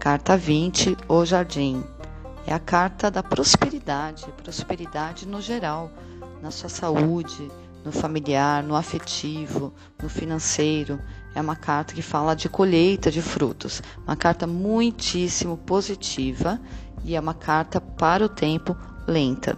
Carta 20, o Jardim. É a carta da prosperidade, prosperidade no geral, na sua saúde, no familiar, no afetivo, no financeiro. É uma carta que fala de colheita de frutos. Uma carta muitíssimo positiva e é uma carta para o tempo lenta.